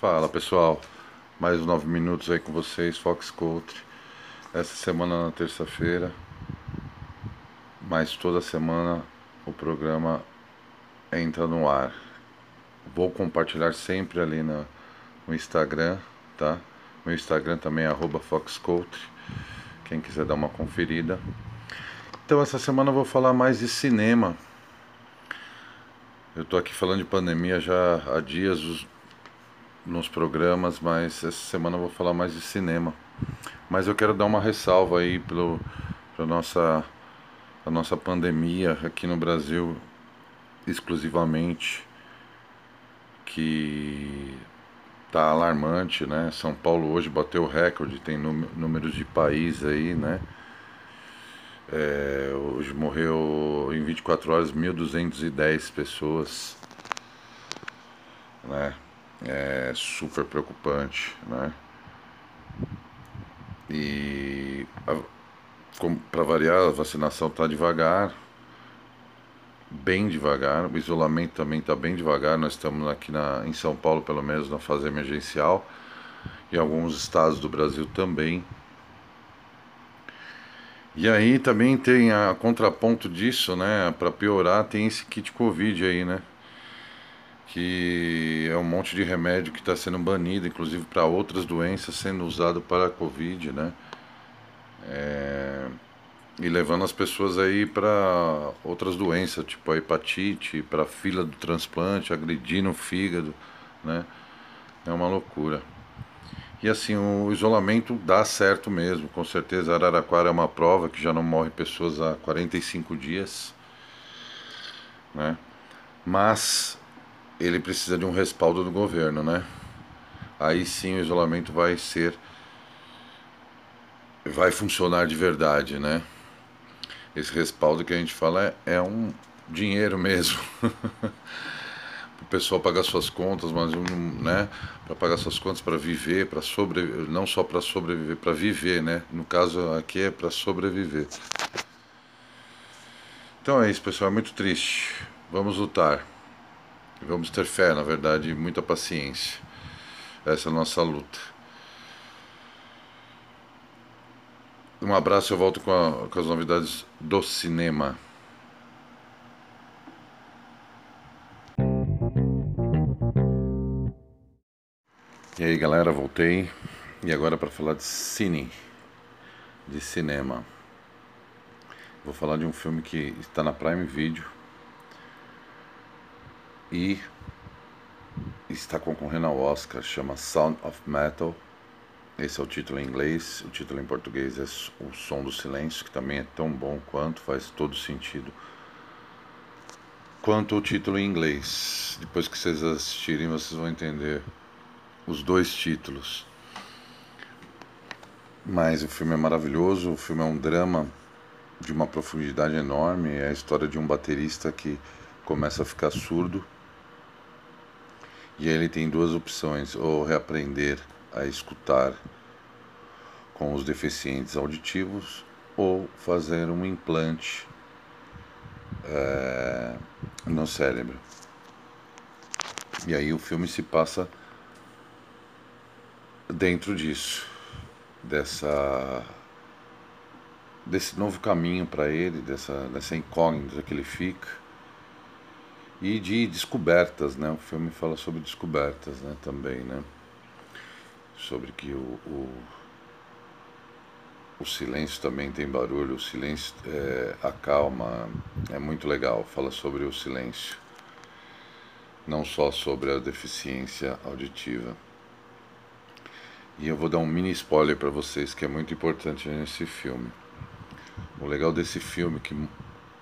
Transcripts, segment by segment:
Fala pessoal, mais nove minutos aí com vocês, Fox Country. Essa semana na terça-feira, mas toda semana o programa entra no ar. Vou compartilhar sempre ali no, no Instagram, tá? Meu Instagram também é FoxCountry, quem quiser dar uma conferida. Então essa semana eu vou falar mais de cinema. Eu tô aqui falando de pandemia já há dias, nos programas, mas essa semana eu vou falar mais de cinema. Mas eu quero dar uma ressalva aí para nossa a nossa pandemia aqui no Brasil exclusivamente que tá alarmante, né? São Paulo hoje bateu o recorde, tem números de país aí, né? É, hoje morreu em 24 horas 1.210 pessoas, né? É super preocupante, né? E para variar, a vacinação está devagar, bem devagar. O isolamento também está bem devagar. Nós estamos aqui na, em São Paulo, pelo menos, na fase emergencial. E alguns estados do Brasil também. E aí também tem a contraponto disso, né? Para piorar, tem esse kit Covid aí, né? Que é um monte de remédio que está sendo banido, inclusive para outras doenças, sendo usado para a Covid, né? É... E levando as pessoas aí para outras doenças, tipo a hepatite, para a fila do transplante, agredindo o fígado, né? É uma loucura. E assim, o isolamento dá certo mesmo, com certeza. Araraquara é uma prova que já não morre pessoas há 45 dias, né? Mas ele precisa de um respaldo do governo, né? Aí sim o isolamento vai ser vai funcionar de verdade, né? Esse respaldo que a gente fala é, é um dinheiro mesmo. o pessoal pagar suas contas, mas né, para pagar suas contas para viver, para sobreviver, não só para sobreviver, para viver, né? No caso aqui é para sobreviver. Então é isso, pessoal, é muito triste. Vamos lutar. Vamos ter fé, na verdade, e muita paciência. Essa é a nossa luta. Um abraço, eu volto com, a, com as novidades do cinema. E aí galera, voltei. E agora para falar de cine, de cinema. Vou falar de um filme que está na Prime Video e está concorrendo ao Oscar, chama Sound of Metal. Esse é o título em inglês, o título em português é O Som do Silêncio, que também é tão bom quanto, faz todo sentido. Quanto o título em inglês. Depois que vocês assistirem, vocês vão entender os dois títulos. Mas o filme é maravilhoso, o filme é um drama de uma profundidade enorme, é a história de um baterista que começa a ficar surdo e ele tem duas opções: ou reaprender a escutar com os deficientes auditivos, ou fazer um implante é, no cérebro. E aí o filme se passa dentro disso, dessa desse novo caminho para ele, dessa, dessa incógnita que ele fica e de descobertas, né? O filme fala sobre descobertas, né? Também, né? Sobre que o, o, o silêncio também tem barulho, o silêncio é, acalma, é muito legal. Fala sobre o silêncio, não só sobre a deficiência auditiva. E eu vou dar um mini spoiler para vocês que é muito importante nesse filme. O legal desse filme é que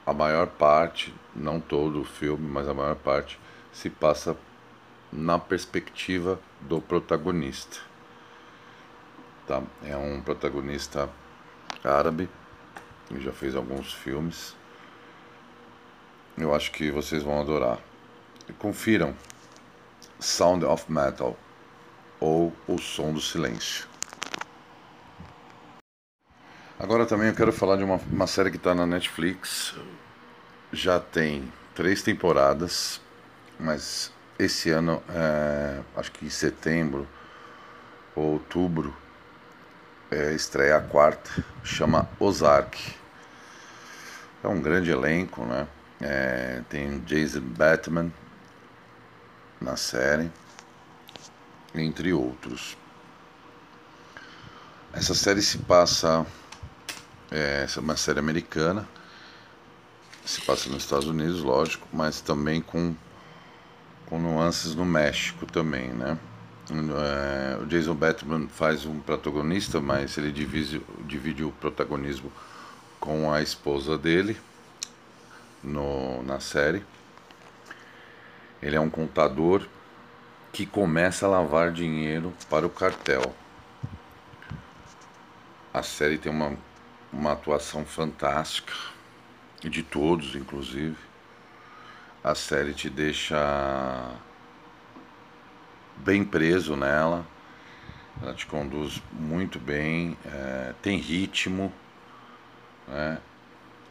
a maior parte, não todo o filme, mas a maior parte, se passa na perspectiva do protagonista. Tá? É um protagonista árabe, que já fez alguns filmes. Eu acho que vocês vão adorar. Confiram Sound of Metal ou O Som do Silêncio. Agora também eu quero falar de uma, uma série que está na Netflix. Já tem três temporadas, mas esse ano, é, acho que em setembro ou outubro, é, estreia a quarta, chama Ozark. É um grande elenco, né? É, tem Jason Bateman na série, entre outros. Essa série se passa. É, essa é uma série americana. Se passa nos Estados Unidos, lógico, mas também com, com nuances no México também, né? É, o Jason Bateman faz um protagonista, mas ele divide, divide o protagonismo com a esposa dele no, na série. Ele é um contador que começa a lavar dinheiro para o cartel. A série tem uma, uma atuação fantástica, de todos, inclusive. A série te deixa bem preso nela, ela te conduz muito bem, é, tem ritmo, né?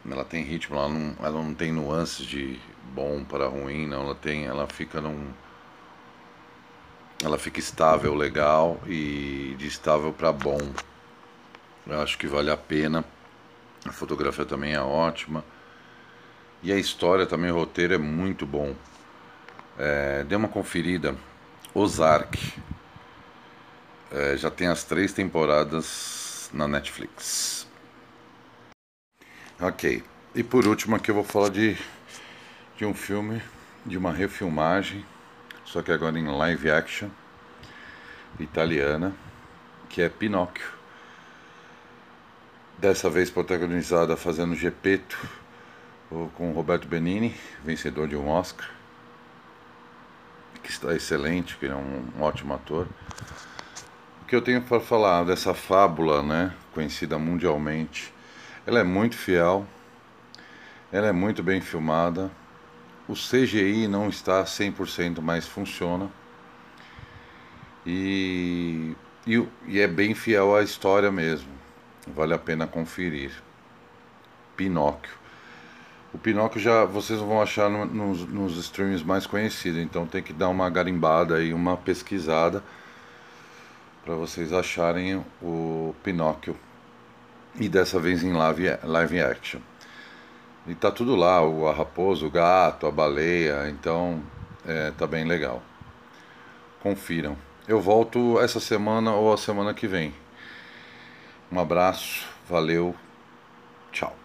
ela tem ritmo, ela não, ela não tem nuances de bom para ruim, não, ela tem, ela fica num ela fica estável, legal e de estável para bom. Eu acho que vale a pena. A fotografia também é ótima. E a história também, o roteiro é muito bom. É, dê uma conferida. Ozark. É, já tem as três temporadas na Netflix. Ok. E por último aqui eu vou falar de, de um filme, de uma refilmagem, só que agora em live action, italiana, que é Pinóquio. Dessa vez protagonizada fazendo Gepeto com Roberto Benini, vencedor de um Oscar que está excelente, que é um, ótimo ator. O que eu tenho para falar dessa fábula, né, conhecida mundialmente, ela é muito fiel, ela é muito bem filmada, o CGI não está 100%, mas funciona. E, e, e, é bem fiel à história mesmo. Vale a pena conferir. Pinóquio. O Pinóquio já vocês vão achar no, nos, nos streams mais conhecidos, então tem que dar uma garimbada e uma pesquisada para vocês acharem o Pinóquio e dessa vez em live, live action. E tá tudo lá, o a raposa, o gato, a baleia, então é, tá bem legal. Confiram. Eu volto essa semana ou a semana que vem. Um abraço, valeu, tchau.